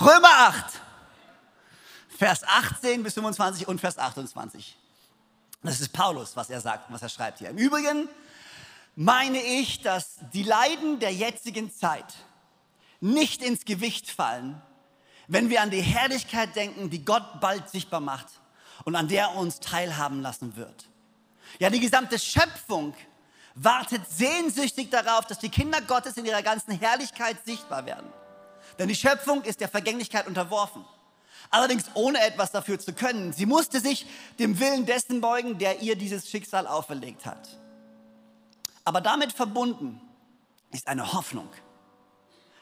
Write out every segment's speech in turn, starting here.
Römer 8, Vers 18 bis 25 und Vers 28. Das ist Paulus, was er sagt, was er schreibt hier. Im Übrigen meine ich, dass die Leiden der jetzigen Zeit nicht ins Gewicht fallen, wenn wir an die Herrlichkeit denken, die Gott bald sichtbar macht und an der uns teilhaben lassen wird. Ja, die gesamte Schöpfung wartet sehnsüchtig darauf, dass die Kinder Gottes in ihrer ganzen Herrlichkeit sichtbar werden. Denn die Schöpfung ist der Vergänglichkeit unterworfen. Allerdings ohne etwas dafür zu können. Sie musste sich dem Willen dessen beugen, der ihr dieses Schicksal auferlegt hat. Aber damit verbunden ist eine Hoffnung.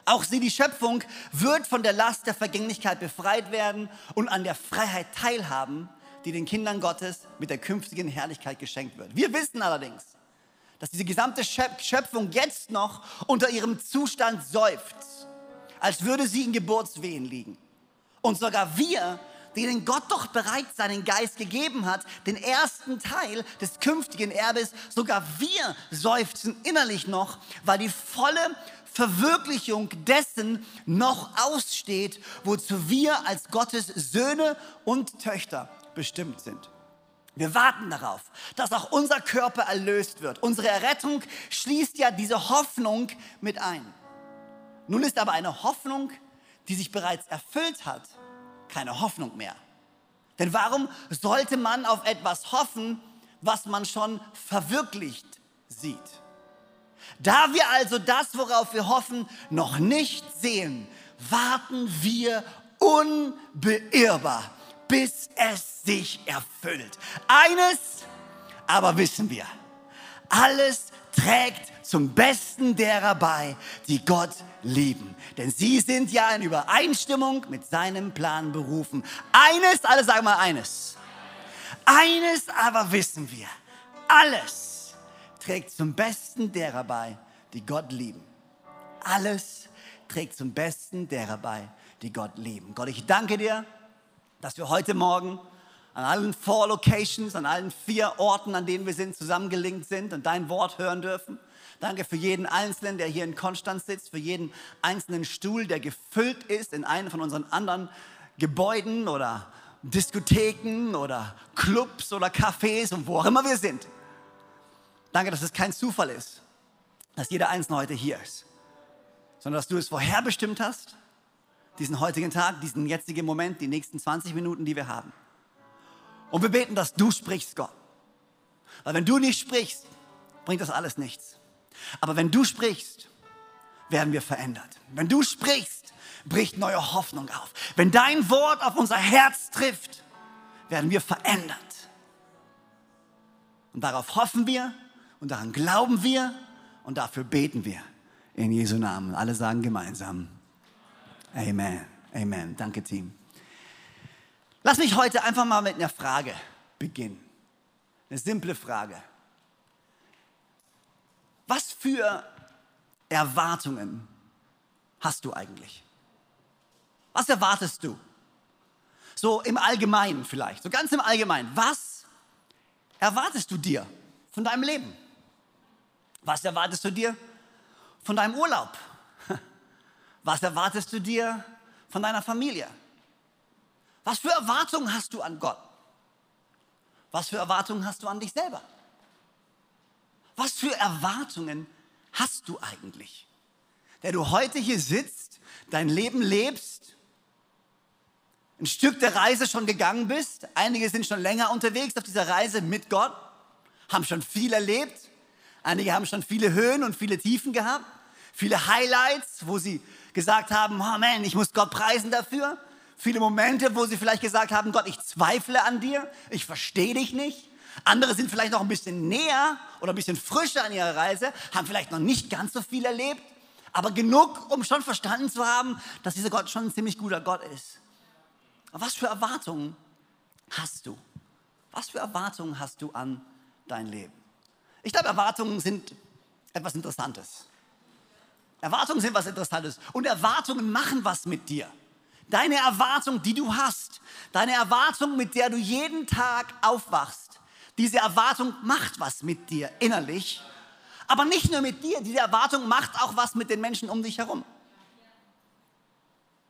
Auch sie, die Schöpfung, wird von der Last der Vergänglichkeit befreit werden und an der Freiheit teilhaben, die den Kindern Gottes mit der künftigen Herrlichkeit geschenkt wird. Wir wissen allerdings, dass diese gesamte Schöpfung jetzt noch unter ihrem Zustand seufzt, als würde sie in Geburtswehen liegen. Und sogar wir, denen Gott doch bereits seinen Geist gegeben hat, den ersten Teil des künftigen Erbes, sogar wir seufzen innerlich noch, weil die volle Verwirklichung dessen noch aussteht, wozu wir als Gottes Söhne und Töchter bestimmt sind. Wir warten darauf, dass auch unser Körper erlöst wird. Unsere Errettung schließt ja diese Hoffnung mit ein. Nun ist aber eine Hoffnung, die sich bereits erfüllt hat, keine Hoffnung mehr. Denn warum sollte man auf etwas hoffen, was man schon verwirklicht sieht? Da wir also das, worauf wir hoffen, noch nicht sehen, warten wir unbeirrbar, bis es sich erfüllt. Eines aber wissen wir, alles trägt zum Besten derer bei, die Gott lieben. Denn sie sind ja in Übereinstimmung mit seinem Plan berufen. Eines, alle sagen mal eines. Eines aber wissen wir, alles trägt zum Besten derer bei, die Gott lieben. Alles trägt zum Besten derer bei, die Gott lieben. Gott, ich danke dir, dass wir heute Morgen an allen four Locations, an allen vier Orten, an denen wir sind, zusammengelinkt sind und dein Wort hören dürfen. Danke für jeden Einzelnen, der hier in Konstanz sitzt, für jeden einzelnen Stuhl, der gefüllt ist in einem von unseren anderen Gebäuden oder Diskotheken oder Clubs oder Cafés und wo auch immer wir sind. Danke, dass es kein Zufall ist, dass jeder Einzelne heute hier ist, sondern dass du es vorherbestimmt hast, diesen heutigen Tag, diesen jetzigen Moment, die nächsten 20 Minuten, die wir haben. Und wir beten, dass du sprichst, Gott. Weil wenn du nicht sprichst, bringt das alles nichts. Aber wenn du sprichst, werden wir verändert. Wenn du sprichst, bricht neue Hoffnung auf. Wenn dein Wort auf unser Herz trifft, werden wir verändert. Und darauf hoffen wir und daran glauben wir und dafür beten wir. In Jesu Namen. Alle sagen gemeinsam. Amen. Amen. Danke, Team. Lass mich heute einfach mal mit einer Frage beginnen. Eine simple Frage. Für Erwartungen hast du eigentlich? Was erwartest du? So im Allgemeinen vielleicht, so ganz im Allgemeinen. Was erwartest du dir von deinem Leben? Was erwartest du dir von deinem Urlaub? Was erwartest du dir von deiner Familie? Was für Erwartungen hast du an Gott? Was für Erwartungen hast du an dich selber? Was für Erwartungen hast du eigentlich? Der du heute hier sitzt, dein Leben lebst, ein Stück der Reise schon gegangen bist. Einige sind schon länger unterwegs auf dieser Reise mit Gott, haben schon viel erlebt. Einige haben schon viele Höhen und viele Tiefen gehabt, viele Highlights, wo sie gesagt haben, oh man, ich muss Gott preisen dafür. Viele Momente, wo sie vielleicht gesagt haben, Gott, ich zweifle an dir, ich verstehe dich nicht. Andere sind vielleicht noch ein bisschen näher oder ein bisschen frischer an ihrer Reise, haben vielleicht noch nicht ganz so viel erlebt, aber genug, um schon verstanden zu haben, dass dieser Gott schon ein ziemlich guter Gott ist. Aber was für Erwartungen hast du? Was für Erwartungen hast du an dein Leben? Ich glaube, Erwartungen sind etwas Interessantes. Erwartungen sind was Interessantes und Erwartungen machen was mit dir. Deine Erwartung, die du hast, deine Erwartung, mit der du jeden Tag aufwachst, diese Erwartung macht was mit dir innerlich, aber nicht nur mit dir, diese Erwartung macht auch was mit den Menschen um dich herum.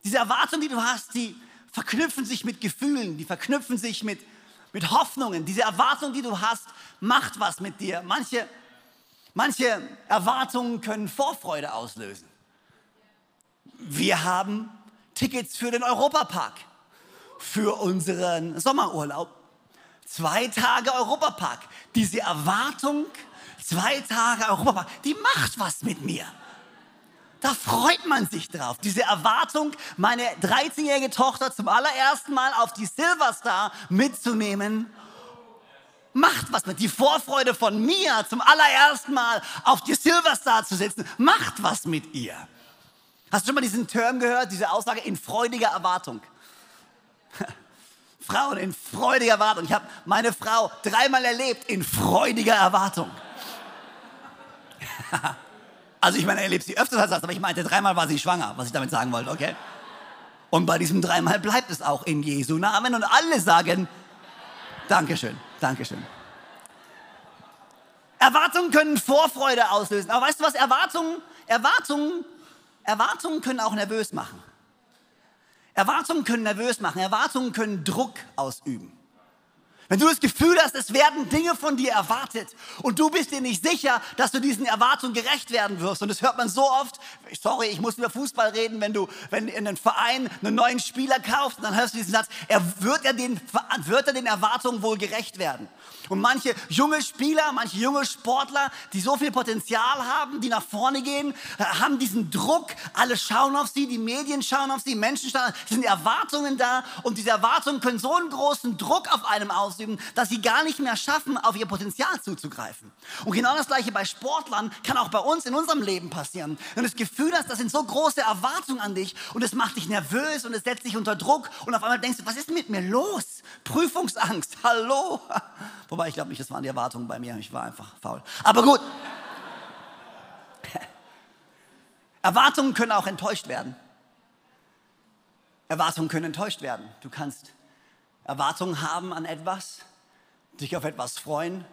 diese Erwartungen, die du hast, die verknüpfen sich mit Gefühlen, die verknüpfen sich mit, mit Hoffnungen. Diese Erwartung, die du hast, macht was mit dir. Manche, manche Erwartungen können Vorfreude auslösen. Wir haben Tickets für den Europapark, für unseren Sommerurlaub. Zwei Tage Europapark. Diese Erwartung, zwei Tage Europapark, die macht was mit mir. Da freut man sich drauf. Diese Erwartung, meine 13-jährige Tochter zum allerersten Mal auf die Silverstar mitzunehmen, macht was mit. Die Vorfreude von mir zum allerersten Mal auf die Silverstar zu sitzen, macht was mit ihr. Hast du schon mal diesen Term gehört, diese Aussage in freudiger Erwartung? Frauen in freudiger Erwartung. Ich habe meine Frau dreimal erlebt in freudiger Erwartung. also ich meine, er erlebt sie öfters als das, aber ich meinte, dreimal war sie schwanger, was ich damit sagen wollte, okay? Und bei diesem dreimal bleibt es auch in Jesu Namen und alle sagen, Dankeschön, Dankeschön. Erwartungen können Vorfreude auslösen. Aber weißt du was? Erwartungen, Erwartungen Erwartungen können auch nervös machen. Erwartungen können nervös machen. Erwartungen können Druck ausüben. Wenn du das Gefühl hast, es werden Dinge von dir erwartet und du bist dir nicht sicher, dass du diesen Erwartungen gerecht werden wirst. Und das hört man so oft. Sorry, ich muss über Fußball reden. Wenn du, wenn in einem Verein einen neuen Spieler kaufst, dann hörst du diesen Satz, er wird er den, wird er den Erwartungen wohl gerecht werden. Und manche junge Spieler, manche junge Sportler, die so viel Potenzial haben, die nach vorne gehen, äh, haben diesen Druck. Alle schauen auf sie, die Medien schauen auf sie, Menschen schauen. Es sind Erwartungen da und diese Erwartungen können so einen großen Druck auf einem ausüben, dass sie gar nicht mehr schaffen, auf ihr Potenzial zuzugreifen. Und genau das Gleiche bei Sportlern kann auch bei uns in unserem Leben passieren. Wenn du das Gefühl hast, das sind so große Erwartungen an dich und es macht dich nervös und es setzt dich unter Druck und auf einmal denkst du, was ist mit mir los? Prüfungsangst, hallo. Wobei ich glaube nicht, das waren die Erwartungen bei mir, ich war einfach faul. Aber gut. Erwartungen können auch enttäuscht werden. Erwartungen können enttäuscht werden. Du kannst Erwartungen haben an etwas, dich auf etwas freuen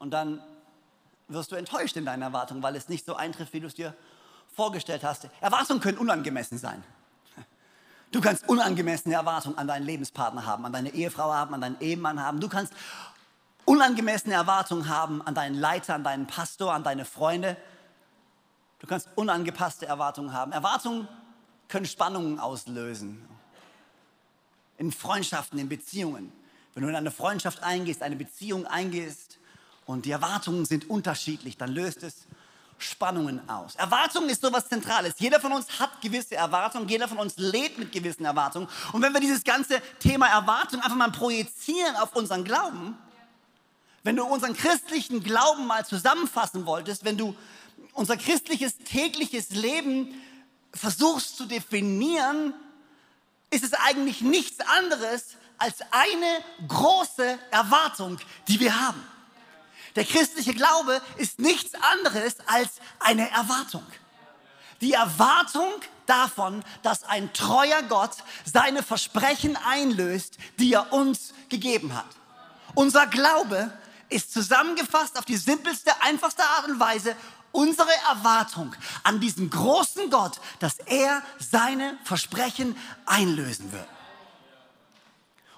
und dann wirst du enttäuscht in deinen Erwartungen, weil es nicht so eintrifft, wie du es dir vorgestellt hast. Erwartungen können unangemessen sein. Du kannst unangemessene Erwartungen an deinen Lebenspartner haben, an deine Ehefrau haben, an deinen Ehemann haben. Du kannst unangemessene Erwartungen haben an deinen Leiter, an deinen Pastor, an deine Freunde. Du kannst unangepasste Erwartungen haben. Erwartungen können Spannungen auslösen. In Freundschaften, in Beziehungen. Wenn du in eine Freundschaft eingehst, eine Beziehung eingehst und die Erwartungen sind unterschiedlich, dann löst es Spannungen aus. Erwartungen ist so etwas Zentrales. Jeder von uns hat gewisse Erwartungen, jeder von uns lebt mit gewissen Erwartungen. Und wenn wir dieses ganze Thema Erwartung einfach mal projizieren auf unseren Glauben, wenn du unseren christlichen Glauben mal zusammenfassen wolltest, wenn du unser christliches tägliches Leben versuchst zu definieren, ist es eigentlich nichts anderes als eine große Erwartung, die wir haben. Der christliche Glaube ist nichts anderes als eine Erwartung. Die Erwartung davon, dass ein treuer Gott seine Versprechen einlöst, die er uns gegeben hat. Unser Glaube ist zusammengefasst auf die simpelste, einfachste Art und Weise unsere Erwartung an diesen großen Gott, dass er seine Versprechen einlösen wird.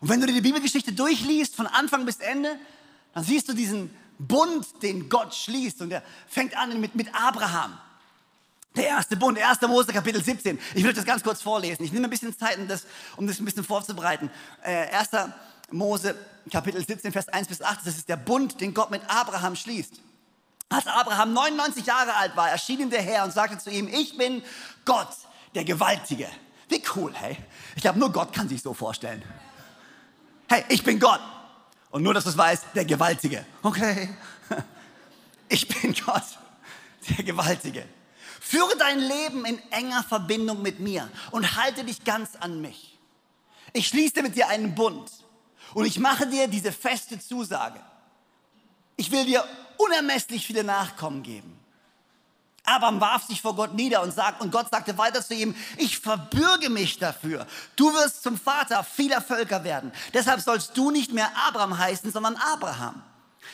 Und wenn du dir die Bibelgeschichte durchliest, von Anfang bis Ende, dann siehst du diesen Bund, den Gott schließt. Und der fängt an mit, mit Abraham. Der erste Bund, 1. Mose Kapitel 17. Ich will das ganz kurz vorlesen. Ich nehme ein bisschen Zeit, um das, um das ein bisschen vorzubereiten. Äh, 1. Mose Kapitel 17, Vers 1 bis 8, das ist der Bund, den Gott mit Abraham schließt. Als Abraham 99 Jahre alt war, erschien ihm der Herr und sagte zu ihm, ich bin Gott, der Gewaltige. Wie cool, hey. Ich glaube, nur Gott kann sich so vorstellen. Hey, ich bin Gott. Und nur, dass du es weißt, der Gewaltige. Okay. Ich bin Gott, der Gewaltige. Führe dein Leben in enger Verbindung mit mir und halte dich ganz an mich. Ich schließe mit dir einen Bund und ich mache dir diese feste Zusage. Ich will dir unermesslich viele Nachkommen geben. Abraham warf sich vor Gott nieder und, sagt, und Gott sagte weiter zu ihm, ich verbürge mich dafür. Du wirst zum Vater vieler Völker werden. Deshalb sollst du nicht mehr Abraham heißen, sondern Abraham.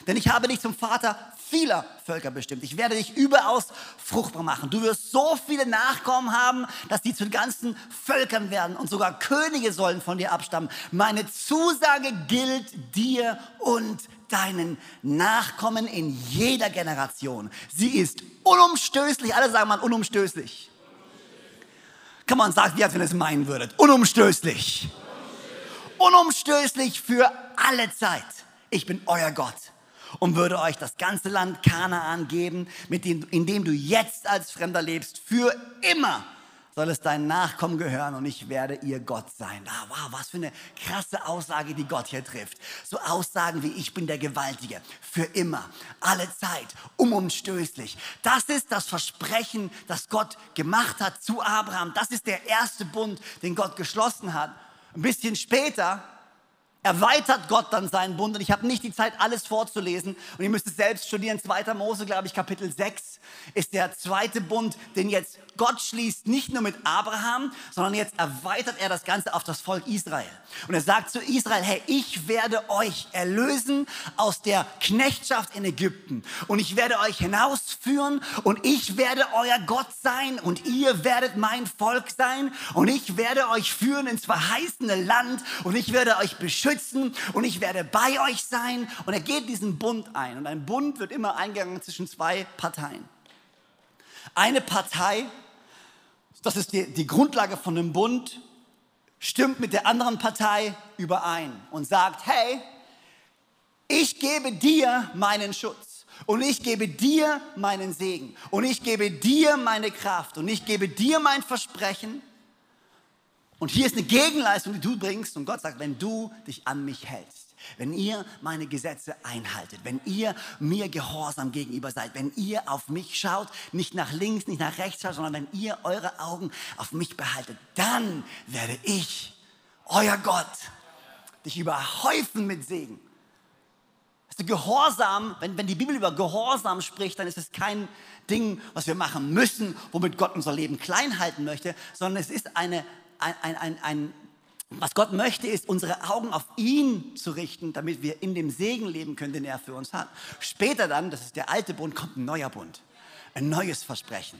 Denn ich habe dich zum Vater vieler Völker bestimmt. Ich werde dich überaus fruchtbar machen. Du wirst so viele Nachkommen haben, dass die zu ganzen Völkern werden und sogar Könige sollen von dir abstammen. Meine Zusage gilt dir und deinen Nachkommen in jeder Generation. Sie ist unumstößlich. Alle sagen mal unumstößlich. Kann man sagen, wie als wenn ihr es meinen würdet. Unumstößlich. Unumstößlich für alle Zeit. Ich bin euer Gott und würde euch das ganze Land Kanaan geben, mit dem, in dem du jetzt als Fremder lebst, für immer soll es deinen Nachkommen gehören und ich werde ihr Gott sein. Ah, wow, was für eine krasse Aussage, die Gott hier trifft. So Aussagen wie ich bin der Gewaltige, für immer, alle Zeit, unumstößlich. Das ist das Versprechen, das Gott gemacht hat zu Abraham. Das ist der erste Bund, den Gott geschlossen hat. Ein bisschen später erweitert Gott dann seinen Bund. Und ich habe nicht die Zeit, alles vorzulesen. Und ihr müsst es selbst studieren. 2. Mose, glaube ich, Kapitel 6 ist der zweite Bund, den jetzt Gott schließt, nicht nur mit Abraham, sondern jetzt erweitert er das Ganze auf das Volk Israel. Und er sagt zu Israel, hey, ich werde euch erlösen aus der Knechtschaft in Ägypten. Und ich werde euch hinausführen und ich werde euer Gott sein und ihr werdet mein Volk sein. Und ich werde euch führen ins verheißene Land und ich werde euch beschützen beschützen und ich werde bei euch sein. Und er geht diesen Bund ein. Und ein Bund wird immer eingegangen zwischen zwei Parteien. Eine Partei, das ist die, die Grundlage von einem Bund, stimmt mit der anderen Partei überein und sagt, hey, ich gebe dir meinen Schutz und ich gebe dir meinen Segen und ich gebe dir meine Kraft und ich gebe dir mein Versprechen und hier ist eine Gegenleistung, die du bringst. Und Gott sagt, wenn du dich an mich hältst, wenn ihr meine Gesetze einhaltet, wenn ihr mir gehorsam gegenüber seid, wenn ihr auf mich schaut, nicht nach links, nicht nach rechts schaut, sondern wenn ihr eure Augen auf mich behaltet, dann werde ich, euer Gott, dich überhäufen mit Segen. Also Gehorsam, wenn, wenn die Bibel über Gehorsam spricht, dann ist es kein Ding, was wir machen müssen, womit Gott unser Leben klein halten möchte, sondern es ist eine ein, ein, ein, was Gott möchte, ist, unsere Augen auf ihn zu richten, damit wir in dem Segen leben können, den er für uns hat. Später dann, das ist der alte Bund, kommt ein neuer Bund, ein neues Versprechen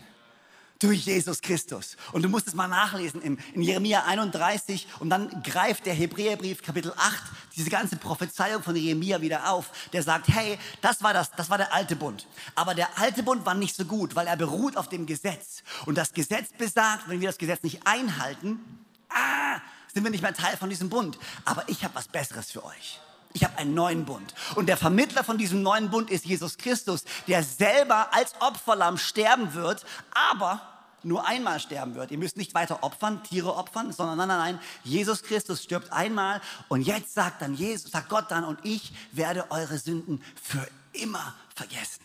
durch Jesus Christus. Und du musst es mal nachlesen in, in Jeremia 31 und dann greift der Hebräerbrief Kapitel 8 diese ganze Prophezeiung von Jeremia wieder auf. Der sagt, hey, das war das, das war der alte Bund. Aber der alte Bund war nicht so gut, weil er beruht auf dem Gesetz. Und das Gesetz besagt, wenn wir das Gesetz nicht einhalten, ah, sind wir nicht mehr Teil von diesem Bund. Aber ich habe was Besseres für euch. Ich habe einen neuen Bund. Und der Vermittler von diesem neuen Bund ist Jesus Christus, der selber als Opferlamm sterben wird, aber nur einmal sterben wird. Ihr müsst nicht weiter opfern, Tiere opfern, sondern nein, nein, nein. Jesus Christus stirbt einmal und jetzt sagt dann Jesus, sagt Gott dann und ich werde eure Sünden für immer vergessen.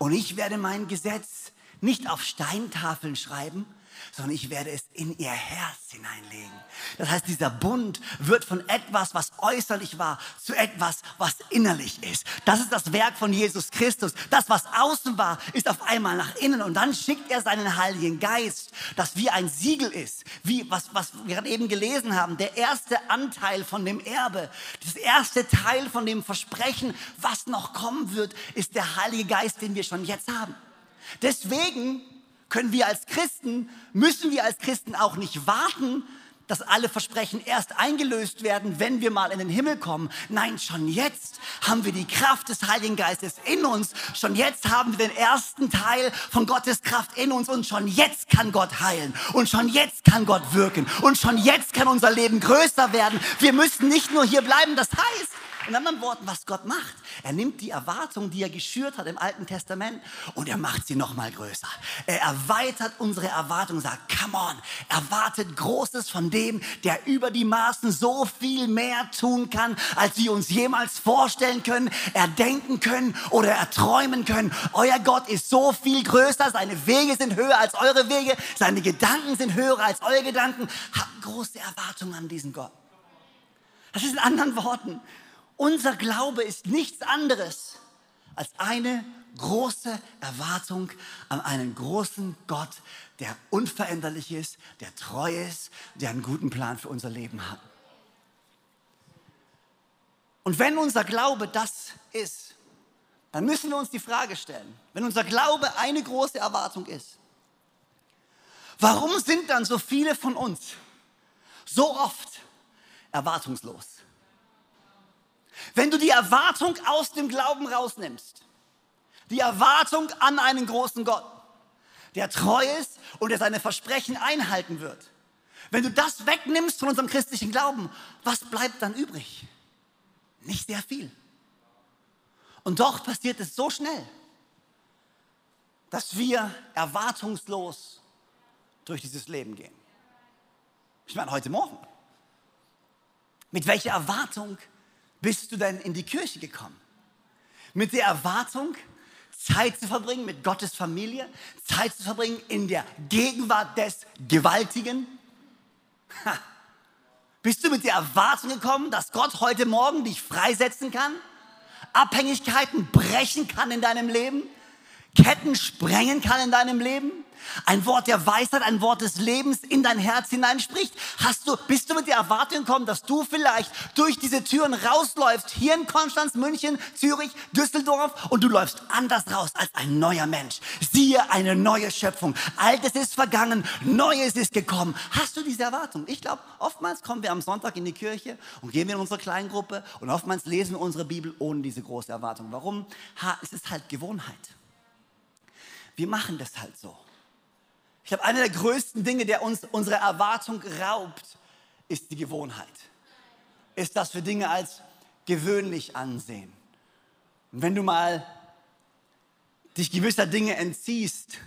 Und ich werde mein Gesetz nicht auf Steintafeln schreiben, sondern ich werde es in ihr Herz hineinlegen. Das heißt, dieser Bund wird von etwas, was äußerlich war, zu etwas, was innerlich ist. Das ist das Werk von Jesus Christus. Das, was außen war, ist auf einmal nach innen. Und dann schickt er seinen Heiligen Geist, das wie ein Siegel ist, wie was, was wir gerade eben gelesen haben, der erste Anteil von dem Erbe, das erste Teil von dem Versprechen, was noch kommen wird, ist der Heilige Geist, den wir schon jetzt haben. Deswegen können wir als Christen, müssen wir als Christen auch nicht warten, dass alle Versprechen erst eingelöst werden, wenn wir mal in den Himmel kommen. Nein, schon jetzt haben wir die Kraft des Heiligen Geistes in uns. Schon jetzt haben wir den ersten Teil von Gottes Kraft in uns und schon jetzt kann Gott heilen und schon jetzt kann Gott wirken und schon jetzt kann unser Leben größer werden. Wir müssen nicht nur hier bleiben. Das heißt, in anderen Worten, was Gott macht, er nimmt die Erwartung, die er geschürt hat im Alten Testament und er macht sie noch mal größer. Er erweitert unsere Erwartung, sagt, come on, erwartet Großes von dem, der über die Maßen so viel mehr tun kann, als wir uns jemals vorstellen können, erdenken können oder erträumen können. Euer Gott ist so viel größer, seine Wege sind höher als eure Wege, seine Gedanken sind höher als eure Gedanken. Habt große Erwartungen an diesen Gott. Das ist in anderen Worten, unser Glaube ist nichts anderes als eine große Erwartung an einen großen Gott, der unveränderlich ist, der treu ist, der einen guten Plan für unser Leben hat. Und wenn unser Glaube das ist, dann müssen wir uns die Frage stellen, wenn unser Glaube eine große Erwartung ist, warum sind dann so viele von uns so oft erwartungslos? Wenn du die Erwartung aus dem Glauben rausnimmst, die Erwartung an einen großen Gott, der treu ist und der seine Versprechen einhalten wird. Wenn du das wegnimmst von unserem christlichen Glauben, was bleibt dann übrig? Nicht sehr viel. Und doch passiert es so schnell, dass wir erwartungslos durch dieses Leben gehen. Ich meine, heute Morgen. Mit welcher Erwartung bist du denn in die Kirche gekommen? Mit der Erwartung, Zeit zu verbringen mit Gottes Familie, Zeit zu verbringen in der Gegenwart des Gewaltigen? Ha. Bist du mit der Erwartung gekommen, dass Gott heute Morgen dich freisetzen kann? Abhängigkeiten brechen kann in deinem Leben? Ketten sprengen kann in deinem Leben? Ein Wort der Weisheit, ein Wort des Lebens in dein Herz hineinspricht. Hast du, bist du mit der Erwartung gekommen, dass du vielleicht durch diese Türen rausläufst, hier in Konstanz, München, Zürich, Düsseldorf und du läufst anders raus als ein neuer Mensch. Siehe eine neue Schöpfung. Altes ist vergangen, Neues ist gekommen. Hast du diese Erwartung? Ich glaube, oftmals kommen wir am Sonntag in die Kirche und gehen wir in unsere Kleingruppe und oftmals lesen wir unsere Bibel ohne diese große Erwartung. Warum? Ha, es ist halt Gewohnheit. Wir machen das halt so. Ich glaube, einer der größten Dinge, der uns unsere Erwartung raubt, ist die Gewohnheit. Ist, dass wir Dinge als gewöhnlich ansehen. Und wenn du mal dich gewisser Dinge entziehst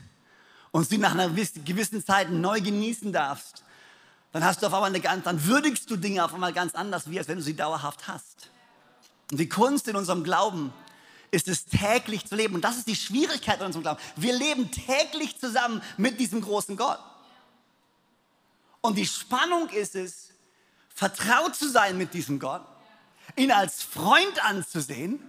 und sie nach einer gewissen Zeit neu genießen darfst, dann hast du auf einmal eine ganz, dann würdigst du Dinge auf einmal ganz anders, wie als wenn du sie dauerhaft hast. Und die Kunst in unserem Glauben ist es täglich zu leben. Und das ist die Schwierigkeit in unserem Glauben. Wir leben täglich zusammen mit diesem großen Gott. Und die Spannung ist es, vertraut zu sein mit diesem Gott, ihn als Freund anzusehen,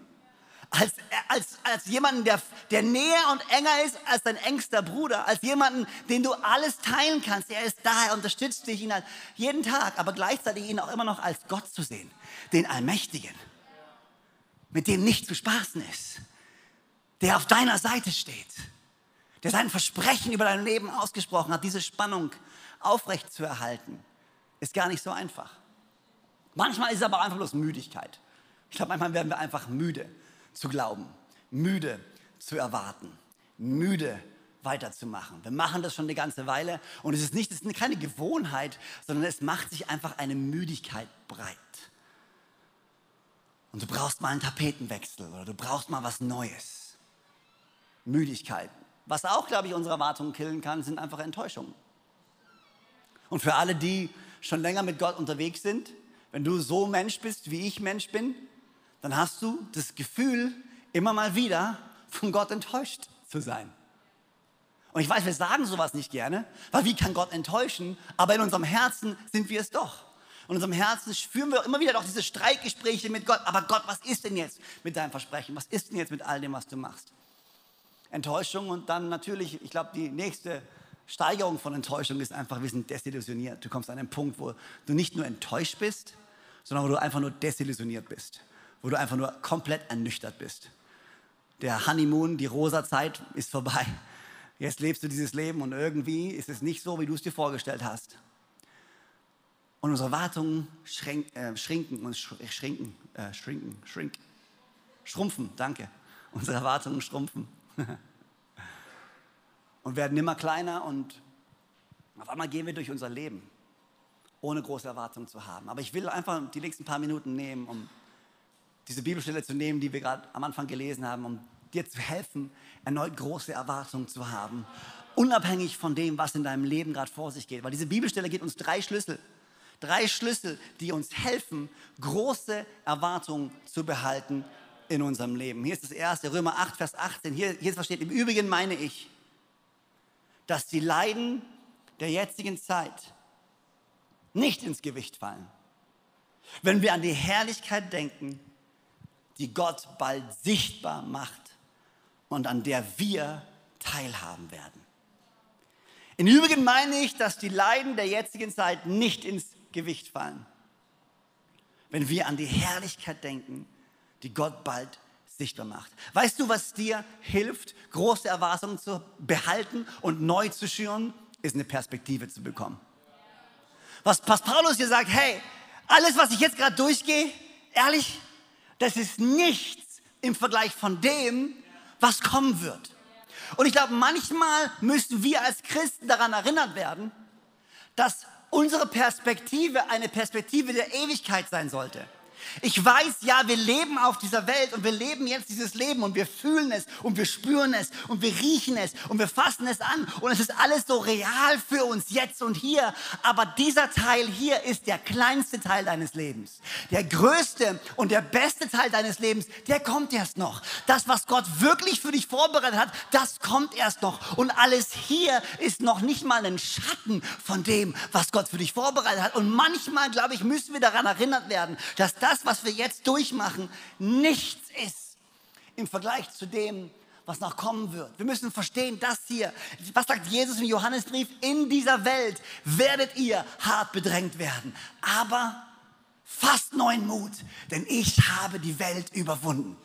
als, als, als jemanden, der, der näher und enger ist als dein engster Bruder, als jemanden, den du alles teilen kannst. Er ist da, er unterstützt dich ihn jeden Tag, aber gleichzeitig ihn auch immer noch als Gott zu sehen, den Allmächtigen mit dem nicht zu spaßen ist, der auf deiner Seite steht, der sein Versprechen über dein Leben ausgesprochen hat, diese Spannung aufrecht zu erhalten, ist gar nicht so einfach. Manchmal ist es aber einfach bloß Müdigkeit. Ich glaube, manchmal werden wir einfach müde zu glauben, müde zu erwarten, müde weiterzumachen. Wir machen das schon eine ganze Weile und es ist nicht, es ist keine Gewohnheit, sondern es macht sich einfach eine Müdigkeit breit. Und du brauchst mal einen Tapetenwechsel oder du brauchst mal was Neues. Müdigkeit. Was auch, glaube ich, unsere Erwartungen killen kann, sind einfach Enttäuschungen. Und für alle, die schon länger mit Gott unterwegs sind, wenn du so Mensch bist, wie ich Mensch bin, dann hast du das Gefühl, immer mal wieder von Gott enttäuscht zu sein. Und ich weiß, wir sagen sowas nicht gerne, weil wie kann Gott enttäuschen? Aber in unserem Herzen sind wir es doch. Und in unserem Herzen führen wir immer wieder doch diese Streitgespräche mit Gott. Aber Gott, was ist denn jetzt mit deinem Versprechen? Was ist denn jetzt mit all dem, was du machst? Enttäuschung und dann natürlich, ich glaube, die nächste Steigerung von Enttäuschung ist einfach, wir sind desillusioniert. Du kommst an einen Punkt, wo du nicht nur enttäuscht bist, sondern wo du einfach nur desillusioniert bist. Wo du einfach nur komplett ernüchtert bist. Der Honeymoon, die rosa Zeit ist vorbei. Jetzt lebst du dieses Leben und irgendwie ist es nicht so, wie du es dir vorgestellt hast. Und unsere Erwartungen schränk, äh, schrinken und schrinken, äh, schrinken, shrink, schrumpfen, danke. Unsere Erwartungen schrumpfen. und werden immer kleiner und auf einmal gehen wir durch unser Leben, ohne große Erwartungen zu haben. Aber ich will einfach die nächsten paar Minuten nehmen, um diese Bibelstelle zu nehmen, die wir gerade am Anfang gelesen haben, um dir zu helfen, erneut große Erwartungen zu haben, unabhängig von dem, was in deinem Leben gerade vor sich geht. Weil diese Bibelstelle gibt uns drei Schlüssel Drei Schlüssel, die uns helfen, große Erwartungen zu behalten in unserem Leben. Hier ist das erste, Römer 8, Vers 18. Hier, hier steht, im Übrigen meine ich, dass die Leiden der jetzigen Zeit nicht ins Gewicht fallen. Wenn wir an die Herrlichkeit denken, die Gott bald sichtbar macht und an der wir teilhaben werden. Im Übrigen meine ich, dass die Leiden der jetzigen Zeit nicht ins Gewicht fallen. Wenn wir an die Herrlichkeit denken, die Gott bald sichtbar macht. Weißt du, was dir hilft, große Erwartungen zu behalten und neu zu schüren? Ist eine Perspektive zu bekommen. Was, was Paulus hier sagt, hey, alles, was ich jetzt gerade durchgehe, ehrlich, das ist nichts im Vergleich von dem, was kommen wird. Und ich glaube, manchmal müssen wir als Christen daran erinnert werden, dass unsere Perspektive eine Perspektive der Ewigkeit sein sollte. Ich weiß, ja, wir leben auf dieser Welt und wir leben jetzt dieses Leben und wir fühlen es und wir spüren es und wir riechen es und wir fassen es an und es ist alles so real für uns jetzt und hier. Aber dieser Teil hier ist der kleinste Teil deines Lebens. Der größte und der beste Teil deines Lebens, der kommt erst noch. Das, was Gott wirklich für dich vorbereitet hat, das kommt erst noch. Und alles hier ist noch nicht mal ein Schatten von dem, was Gott für dich vorbereitet hat. Und manchmal, glaube ich, müssen wir daran erinnert werden, dass das, was wir jetzt durchmachen, nichts ist im Vergleich zu dem, was noch kommen wird. Wir müssen verstehen, dass hier, was sagt Jesus im Johannesbrief, in dieser Welt werdet ihr hart bedrängt werden. Aber fast neuen Mut, denn ich habe die Welt überwunden.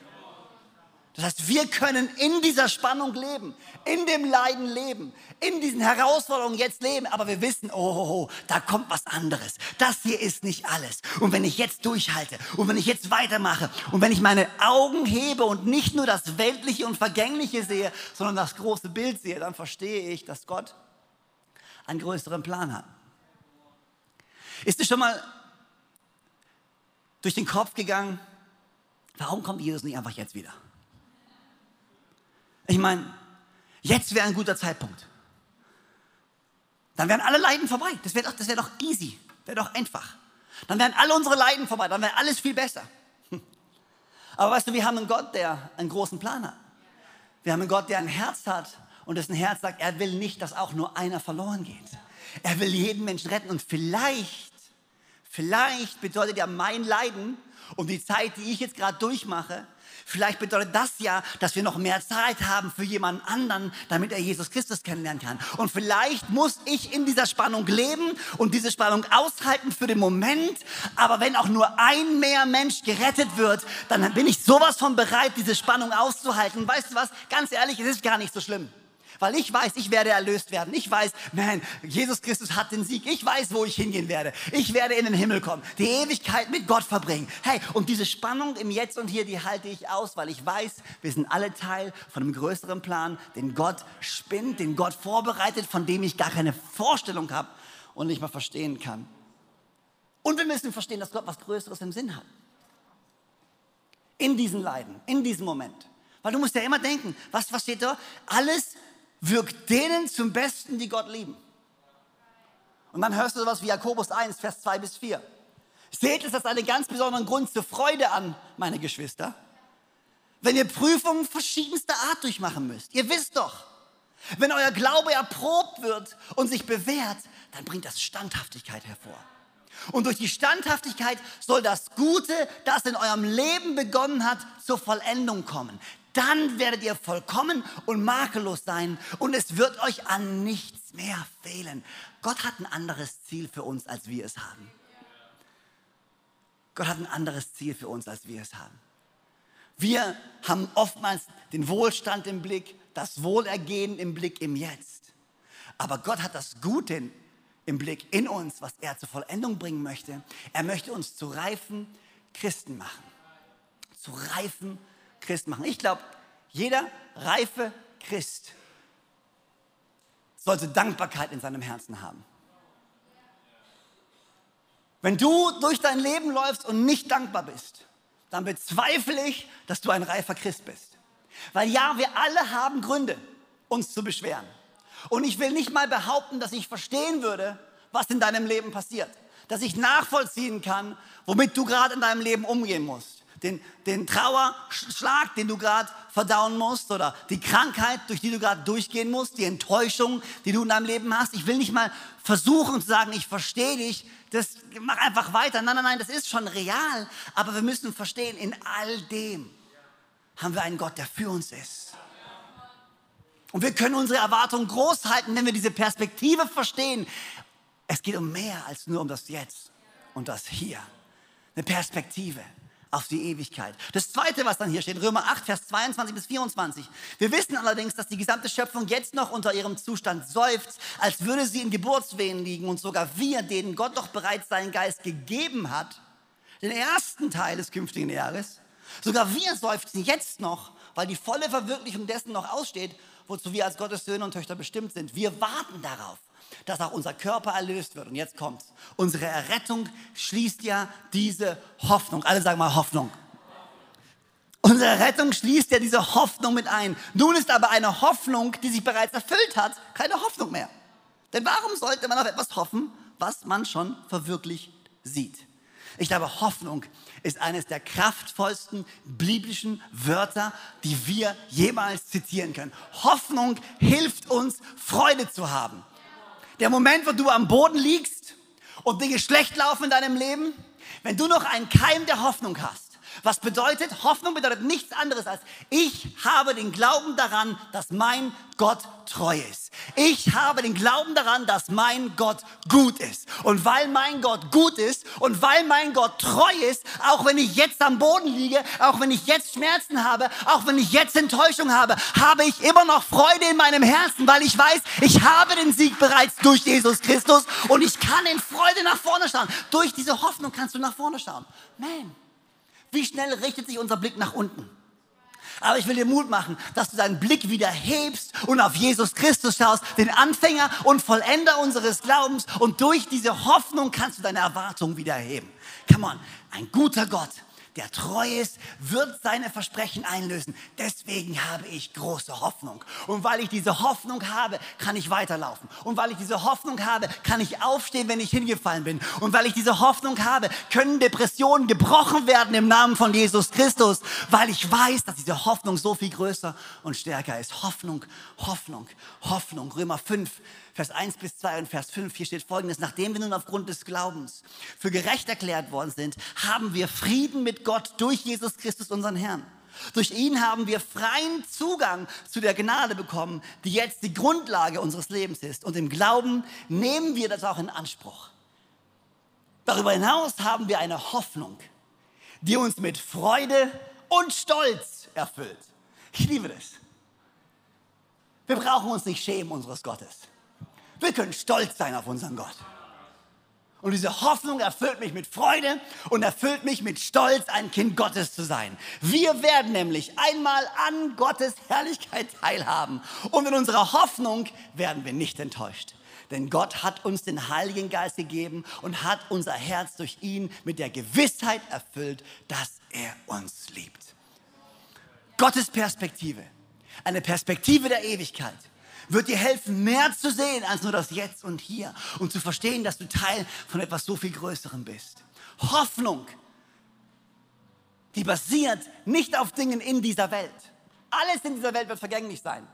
Das heißt, wir können in dieser Spannung leben, in dem Leiden leben, in diesen Herausforderungen jetzt leben, aber wir wissen, oh, oh, oh, da kommt was anderes. Das hier ist nicht alles. Und wenn ich jetzt durchhalte und wenn ich jetzt weitermache und wenn ich meine Augen hebe und nicht nur das Weltliche und Vergängliche sehe, sondern das große Bild sehe, dann verstehe ich, dass Gott einen größeren Plan hat. Ist dir schon mal durch den Kopf gegangen, warum kommt Jesus nicht einfach jetzt wieder? Ich meine, jetzt wäre ein guter Zeitpunkt. Dann wären alle Leiden vorbei. Das wäre doch, wär doch easy, wäre doch einfach. Dann wären alle unsere Leiden vorbei, dann wäre alles viel besser. Aber weißt du, wir haben einen Gott, der einen großen Plan hat. Wir haben einen Gott, der ein Herz hat und dessen Herz sagt, er will nicht, dass auch nur einer verloren geht. Er will jeden Menschen retten und vielleicht, vielleicht bedeutet ja mein Leiden und die Zeit, die ich jetzt gerade durchmache, Vielleicht bedeutet das ja, dass wir noch mehr Zeit haben für jemanden anderen, damit er Jesus Christus kennenlernen kann. Und vielleicht muss ich in dieser Spannung leben und diese Spannung aushalten für den Moment. Aber wenn auch nur ein mehr Mensch gerettet wird, dann bin ich sowas von bereit, diese Spannung auszuhalten. Weißt du was? Ganz ehrlich, es ist gar nicht so schlimm. Weil ich weiß, ich werde erlöst werden. Ich weiß, man, Jesus Christus hat den Sieg. Ich weiß, wo ich hingehen werde. Ich werde in den Himmel kommen. Die Ewigkeit mit Gott verbringen. Hey, und diese Spannung im Jetzt und Hier, die halte ich aus, weil ich weiß, wir sind alle Teil von einem größeren Plan, den Gott spinnt, den Gott vorbereitet, von dem ich gar keine Vorstellung habe und nicht mal verstehen kann. Und wir müssen verstehen, dass Gott was Größeres im Sinn hat. In diesen Leiden, in diesem Moment. Weil du musst ja immer denken, was, was steht da? Alles wirkt denen zum Besten, die Gott lieben. Und dann hörst du sowas wie Jakobus 1, Vers 2 bis 4. Seht es als einen ganz besonderen Grund zur Freude an, meine Geschwister, wenn ihr Prüfungen verschiedenster Art durchmachen müsst. Ihr wisst doch, wenn euer Glaube erprobt wird und sich bewährt, dann bringt das Standhaftigkeit hervor. Und durch die Standhaftigkeit soll das Gute, das in eurem Leben begonnen hat, zur Vollendung kommen dann werdet ihr vollkommen und makellos sein und es wird euch an nichts mehr fehlen. Gott hat ein anderes Ziel für uns, als wir es haben. Gott hat ein anderes Ziel für uns, als wir es haben. Wir haben oftmals den Wohlstand im Blick, das Wohlergehen im Blick im Jetzt. Aber Gott hat das Gute im Blick in uns, was er zur Vollendung bringen möchte. Er möchte uns zu reifen Christen machen. Zu reifen Christ machen. Ich glaube, jeder reife Christ sollte Dankbarkeit in seinem Herzen haben. Wenn du durch dein Leben läufst und nicht dankbar bist, dann bezweifle ich, dass du ein reifer Christ bist. Weil ja, wir alle haben Gründe, uns zu beschweren. Und ich will nicht mal behaupten, dass ich verstehen würde, was in deinem Leben passiert. Dass ich nachvollziehen kann, womit du gerade in deinem Leben umgehen musst den, den Trauerschlag, den du gerade verdauen musst oder die Krankheit, durch die du gerade durchgehen musst, die Enttäuschung, die du in deinem Leben hast. Ich will nicht mal versuchen zu sagen, ich verstehe dich, das mach einfach weiter. Nein, nein, nein, das ist schon real, aber wir müssen verstehen, in all dem haben wir einen Gott, der für uns ist. Und wir können unsere Erwartungen groß halten, wenn wir diese Perspektive verstehen. Es geht um mehr als nur um das Jetzt und das Hier. Eine Perspektive auf die Ewigkeit. Das zweite, was dann hier steht, Römer 8, Vers 22 bis 24. Wir wissen allerdings, dass die gesamte Schöpfung jetzt noch unter ihrem Zustand seufzt, als würde sie in Geburtswehen liegen und sogar wir, denen Gott doch bereits seinen Geist gegeben hat, den ersten Teil des künftigen Jahres, sogar wir seufzen jetzt noch, weil die volle Verwirklichung dessen noch aussteht, wozu wir als Gottes Söhne und Töchter bestimmt sind. Wir warten darauf dass auch unser Körper erlöst wird. Und jetzt kommt's. Unsere Errettung schließt ja diese Hoffnung. Alle sagen mal Hoffnung. Unsere Rettung schließt ja diese Hoffnung mit ein. Nun ist aber eine Hoffnung, die sich bereits erfüllt hat, keine Hoffnung mehr. Denn warum sollte man auf etwas hoffen, was man schon verwirklicht sieht? Ich glaube, Hoffnung ist eines der kraftvollsten biblischen Wörter, die wir jemals zitieren können. Hoffnung hilft uns, Freude zu haben. Der Moment, wo du am Boden liegst und Dinge schlecht laufen in deinem Leben, wenn du noch einen Keim der Hoffnung hast. Was bedeutet? Hoffnung bedeutet nichts anderes als, ich habe den Glauben daran, dass mein Gott treu ist. Ich habe den Glauben daran, dass mein Gott gut ist. Und weil mein Gott gut ist und weil mein Gott treu ist, auch wenn ich jetzt am Boden liege, auch wenn ich jetzt Schmerzen habe, auch wenn ich jetzt Enttäuschung habe, habe ich immer noch Freude in meinem Herzen, weil ich weiß, ich habe den Sieg bereits durch Jesus Christus und ich kann in Freude nach vorne schauen. Durch diese Hoffnung kannst du nach vorne schauen. Man, wie schnell richtet sich unser Blick nach unten? Aber ich will dir Mut machen, dass du deinen Blick wieder hebst und auf Jesus Christus schaust, den Anfänger und Vollender unseres Glaubens. Und durch diese Hoffnung kannst du deine Erwartungen wieder heben. Come on, ein guter Gott der treu ist, wird seine Versprechen einlösen. Deswegen habe ich große Hoffnung. Und weil ich diese Hoffnung habe, kann ich weiterlaufen. Und weil ich diese Hoffnung habe, kann ich aufstehen, wenn ich hingefallen bin. Und weil ich diese Hoffnung habe, können Depressionen gebrochen werden im Namen von Jesus Christus, weil ich weiß, dass diese Hoffnung so viel größer und stärker ist. Hoffnung, Hoffnung, Hoffnung. Römer 5, Vers 1 bis 2 und Vers 5, hier steht folgendes, nachdem wir nun aufgrund des Glaubens für gerecht erklärt worden sind, haben wir Frieden mit Gott durch Jesus Christus, unseren Herrn. Durch ihn haben wir freien Zugang zu der Gnade bekommen, die jetzt die Grundlage unseres Lebens ist. Und im Glauben nehmen wir das auch in Anspruch. Darüber hinaus haben wir eine Hoffnung, die uns mit Freude und Stolz erfüllt. Ich liebe das. Wir brauchen uns nicht schämen unseres Gottes. Wir können stolz sein auf unseren Gott. Und diese Hoffnung erfüllt mich mit Freude und erfüllt mich mit Stolz, ein Kind Gottes zu sein. Wir werden nämlich einmal an Gottes Herrlichkeit teilhaben. Und in unserer Hoffnung werden wir nicht enttäuscht. Denn Gott hat uns den Heiligen Geist gegeben und hat unser Herz durch ihn mit der Gewissheit erfüllt, dass er uns liebt. Gottes Perspektive, eine Perspektive der Ewigkeit wird dir helfen, mehr zu sehen als nur das Jetzt und Hier und zu verstehen, dass du Teil von etwas so viel Größerem bist. Hoffnung, die basiert nicht auf Dingen in dieser Welt. Alles in dieser Welt wird vergänglich sein.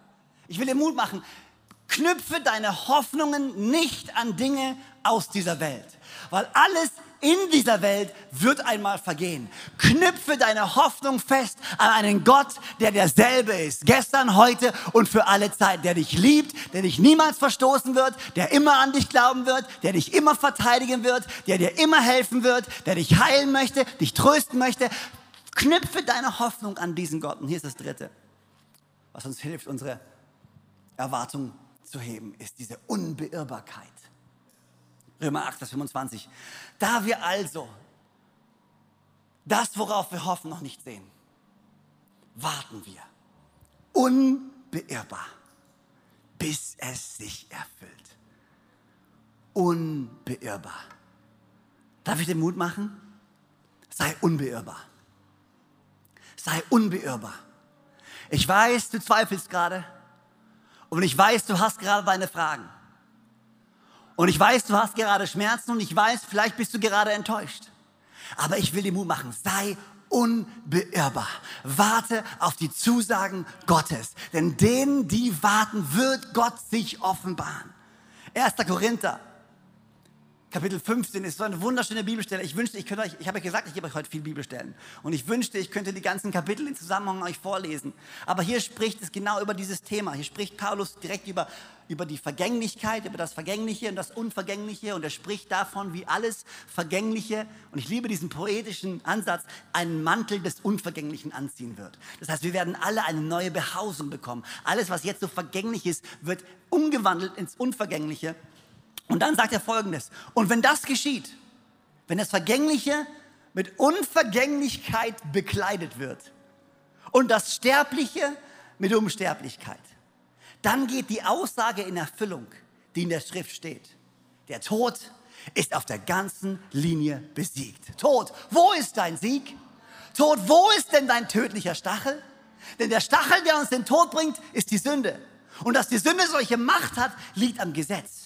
Ich will dir Mut machen, knüpfe deine Hoffnungen nicht an Dinge aus dieser Welt, weil alles in dieser Welt wird einmal vergehen. Knüpfe deine Hoffnung fest an einen Gott, der derselbe ist. Gestern, heute und für alle Zeit. Der dich liebt, der dich niemals verstoßen wird, der immer an dich glauben wird, der dich immer verteidigen wird, der dir immer helfen wird, der dich heilen möchte, dich trösten möchte. Knüpfe deine Hoffnung an diesen Gott. Und hier ist das Dritte, was uns hilft, unsere Erwartungen zu heben, ist diese Unbeirrbarkeit. Römer 8, Vers 25. Da wir also das, worauf wir hoffen, noch nicht sehen, warten wir unbeirrbar, bis es sich erfüllt. Unbeirrbar. Darf ich den Mut machen? Sei unbeirrbar. Sei unbeirrbar. Ich weiß, du zweifelst gerade. Und ich weiß, du hast gerade deine Fragen. Und ich weiß, du hast gerade Schmerzen und ich weiß, vielleicht bist du gerade enttäuscht. Aber ich will dir Mut machen, sei unbeirrbar. Warte auf die Zusagen Gottes. Denn denen, die warten, wird Gott sich offenbaren. 1. Korinther Kapitel 15 ist so eine wunderschöne Bibelstelle. Ich wünschte, ich könnte euch, ich habe euch gesagt, ich gebe euch heute viel Bibelstellen. Und ich wünschte, ich könnte die ganzen Kapitel in Zusammenhang euch vorlesen. Aber hier spricht es genau über dieses Thema. Hier spricht Paulus direkt über über die Vergänglichkeit, über das Vergängliche und das Unvergängliche und er spricht davon, wie alles Vergängliche, und ich liebe diesen poetischen Ansatz, einen Mantel des Unvergänglichen anziehen wird. Das heißt, wir werden alle eine neue Behausung bekommen. Alles, was jetzt so vergänglich ist, wird umgewandelt ins Unvergängliche. Und dann sagt er folgendes, und wenn das geschieht, wenn das Vergängliche mit Unvergänglichkeit bekleidet wird und das Sterbliche mit Unsterblichkeit, dann geht die Aussage in Erfüllung, die in der Schrift steht. Der Tod ist auf der ganzen Linie besiegt. Tod, wo ist dein Sieg? Tod, wo ist denn dein tödlicher Stachel? Denn der Stachel, der uns den Tod bringt, ist die Sünde. Und dass die Sünde solche Macht hat, liegt am Gesetz.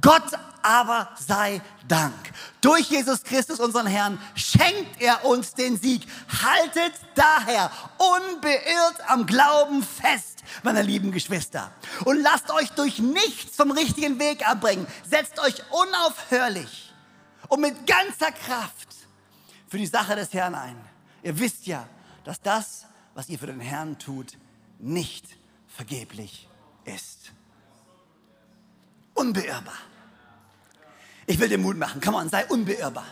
Gott aber sei Dank. Durch Jesus Christus, unseren Herrn, schenkt er uns den Sieg. Haltet daher unbeirrt am Glauben fest, meine lieben Geschwister. Und lasst euch durch nichts vom richtigen Weg abbringen. Setzt euch unaufhörlich und mit ganzer Kraft für die Sache des Herrn ein. Ihr wisst ja, dass das, was ihr für den Herrn tut, nicht vergeblich ist unbeirrbar. Ich will dir Mut machen. Come on, sei unbeirrbar.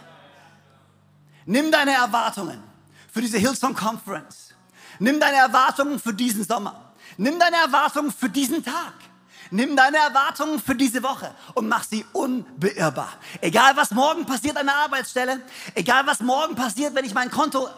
Nimm deine Erwartungen für diese Hillsong Conference. Nimm deine Erwartungen für diesen Sommer. Nimm deine Erwartungen für diesen Tag. Nimm deine Erwartungen für diese Woche und mach sie unbeirrbar. Egal was morgen passiert an der Arbeitsstelle, egal was morgen passiert, wenn ich mein Konto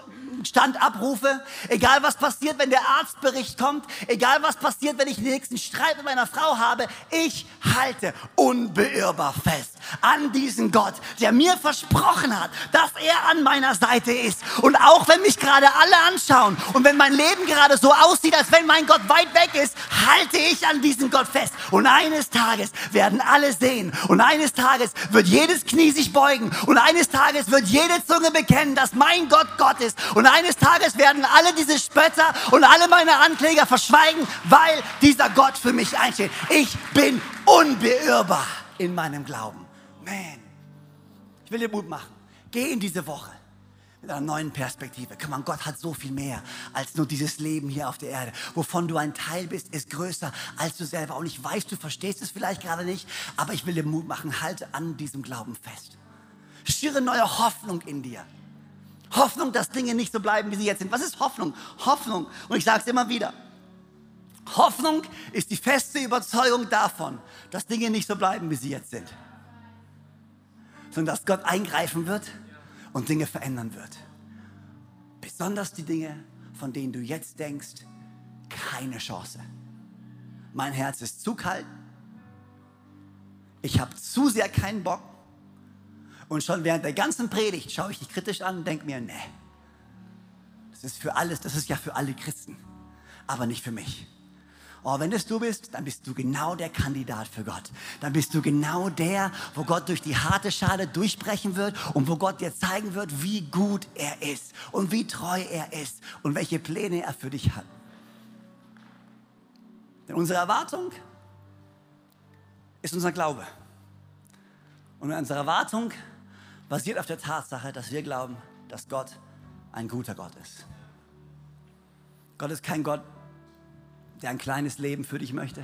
Stand abrufe, egal was passiert, wenn der Arztbericht kommt, egal was passiert, wenn ich den nächsten Streit mit meiner Frau habe, ich halte unbeirrbar fest an diesen Gott, der mir versprochen hat, dass er an meiner Seite ist. Und auch wenn mich gerade alle anschauen und wenn mein Leben gerade so aussieht, als wenn mein Gott weit weg ist, halte ich an diesen Gott fest. Und eines Tages werden alle sehen und eines Tages wird jedes Knie sich beugen und eines Tages wird jede Zunge bekennen, dass mein Gott Gott ist. Und eines Tages werden alle diese Spötter und alle meine Ankläger verschweigen, weil dieser Gott für mich einsteht. Ich bin unbeirrbar in meinem Glauben. Man, ich will dir Mut machen. Geh in diese Woche mit einer neuen Perspektive. Komm Gott hat so viel mehr als nur dieses Leben hier auf der Erde. Wovon du ein Teil bist, ist größer als du selber. Und ich weiß, du verstehst es vielleicht gerade nicht, aber ich will dir Mut machen. Halte an diesem Glauben fest. Schirre neue Hoffnung in dir. Hoffnung, dass Dinge nicht so bleiben, wie sie jetzt sind. Was ist Hoffnung? Hoffnung, und ich sage es immer wieder, Hoffnung ist die feste Überzeugung davon, dass Dinge nicht so bleiben, wie sie jetzt sind, sondern dass Gott eingreifen wird und Dinge verändern wird. Besonders die Dinge, von denen du jetzt denkst, keine Chance. Mein Herz ist zu kalt. Ich habe zu sehr keinen Bock. Und schon während der ganzen Predigt schaue ich dich kritisch an und denke mir, nee, das ist für alles, das ist ja für alle Christen, aber nicht für mich. Oh, wenn das du bist, dann bist du genau der Kandidat für Gott. Dann bist du genau der, wo Gott durch die harte Schale durchbrechen wird und wo Gott dir zeigen wird, wie gut er ist und wie treu er ist und welche Pläne er für dich hat. Denn unsere Erwartung ist unser Glaube. Und unsere Erwartung basiert auf der Tatsache, dass wir glauben, dass Gott ein guter Gott ist. Gott ist kein Gott, der ein kleines Leben für dich möchte.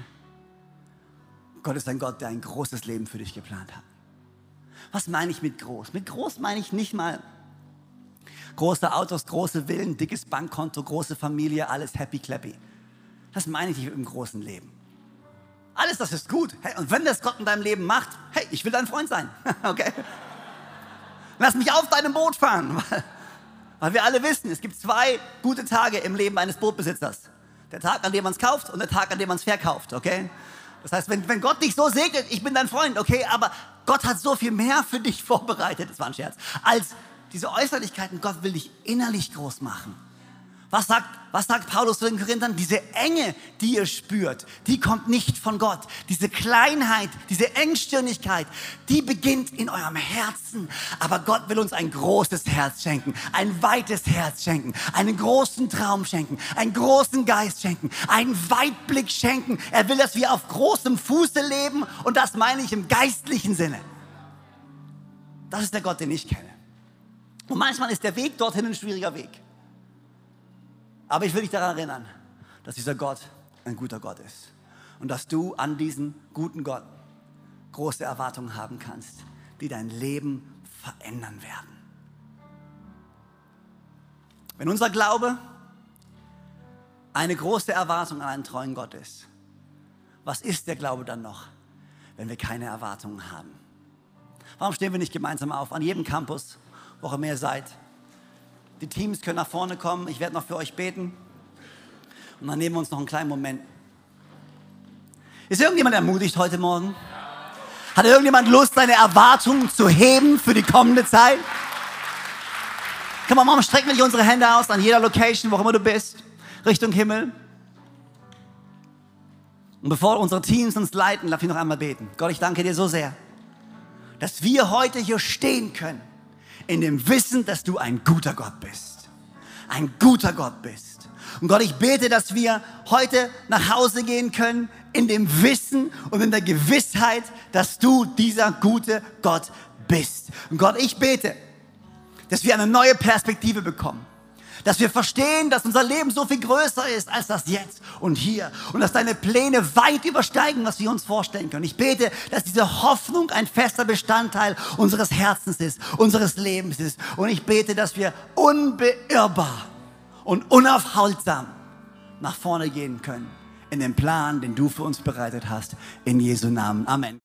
Gott ist ein Gott, der ein großes Leben für dich geplant hat. Was meine ich mit groß? Mit groß meine ich nicht mal große Autos, große Villen, dickes Bankkonto, große Familie, alles happy clappy. Das meine ich nicht mit dem großen Leben. Alles das ist gut. Hey, und wenn das Gott in deinem Leben macht, hey, ich will dein Freund sein. okay? Lass mich auf deinem Boot fahren. Weil wir alle wissen, es gibt zwei gute Tage im Leben eines Bootbesitzers. Der Tag, an dem man es kauft und der Tag, an dem man es verkauft, okay? Das heißt, wenn, wenn Gott dich so segnet, ich bin dein Freund, okay, aber Gott hat so viel mehr für dich vorbereitet, das war ein Scherz, als diese Äußerlichkeiten. Gott will dich innerlich groß machen. Was sagt, was sagt Paulus zu den Korinthern? Diese Enge, die ihr spürt, die kommt nicht von Gott. Diese Kleinheit, diese Engstirnigkeit, die beginnt in eurem Herzen. Aber Gott will uns ein großes Herz schenken, ein weites Herz schenken, einen großen Traum schenken, einen großen Geist schenken, einen Weitblick schenken. Er will, dass wir auf großem Fuße leben und das meine ich im geistlichen Sinne. Das ist der Gott, den ich kenne. Und manchmal ist der Weg dorthin ein schwieriger Weg. Aber ich will dich daran erinnern, dass dieser Gott ein guter Gott ist. und dass du an diesen guten Gott große Erwartungen haben kannst, die dein Leben verändern werden. Wenn unser Glaube eine große Erwartung an einen treuen Gott ist, was ist der Glaube dann noch, wenn wir keine Erwartungen haben? Warum stehen wir nicht gemeinsam auf an jedem Campus, wo ihr mehr seid? Die Teams können nach vorne kommen, ich werde noch für euch beten und dann nehmen wir uns noch einen kleinen Moment. Ist irgendjemand ermutigt heute Morgen? Hat irgendjemand Lust, seine Erwartungen zu heben für die kommende Zeit? Komm mal, Mom, strecken wir nicht unsere Hände aus an jeder Location, wo immer du bist, Richtung Himmel. Und bevor unsere Teams uns leiten, darf ich noch einmal beten. Gott, ich danke dir so sehr, dass wir heute hier stehen können, in dem Wissen, dass du ein guter Gott bist. Ein guter Gott bist. Und Gott, ich bete, dass wir heute nach Hause gehen können in dem Wissen und in der Gewissheit, dass du dieser gute Gott bist. Und Gott, ich bete, dass wir eine neue Perspektive bekommen. Dass wir verstehen, dass unser Leben so viel größer ist als das Jetzt und hier. Und dass deine Pläne weit übersteigen, was wir uns vorstellen können. Ich bete, dass diese Hoffnung ein fester Bestandteil unseres Herzens ist, unseres Lebens ist. Und ich bete, dass wir unbeirrbar und unaufhaltsam nach vorne gehen können in den Plan, den du für uns bereitet hast. In Jesu Namen. Amen.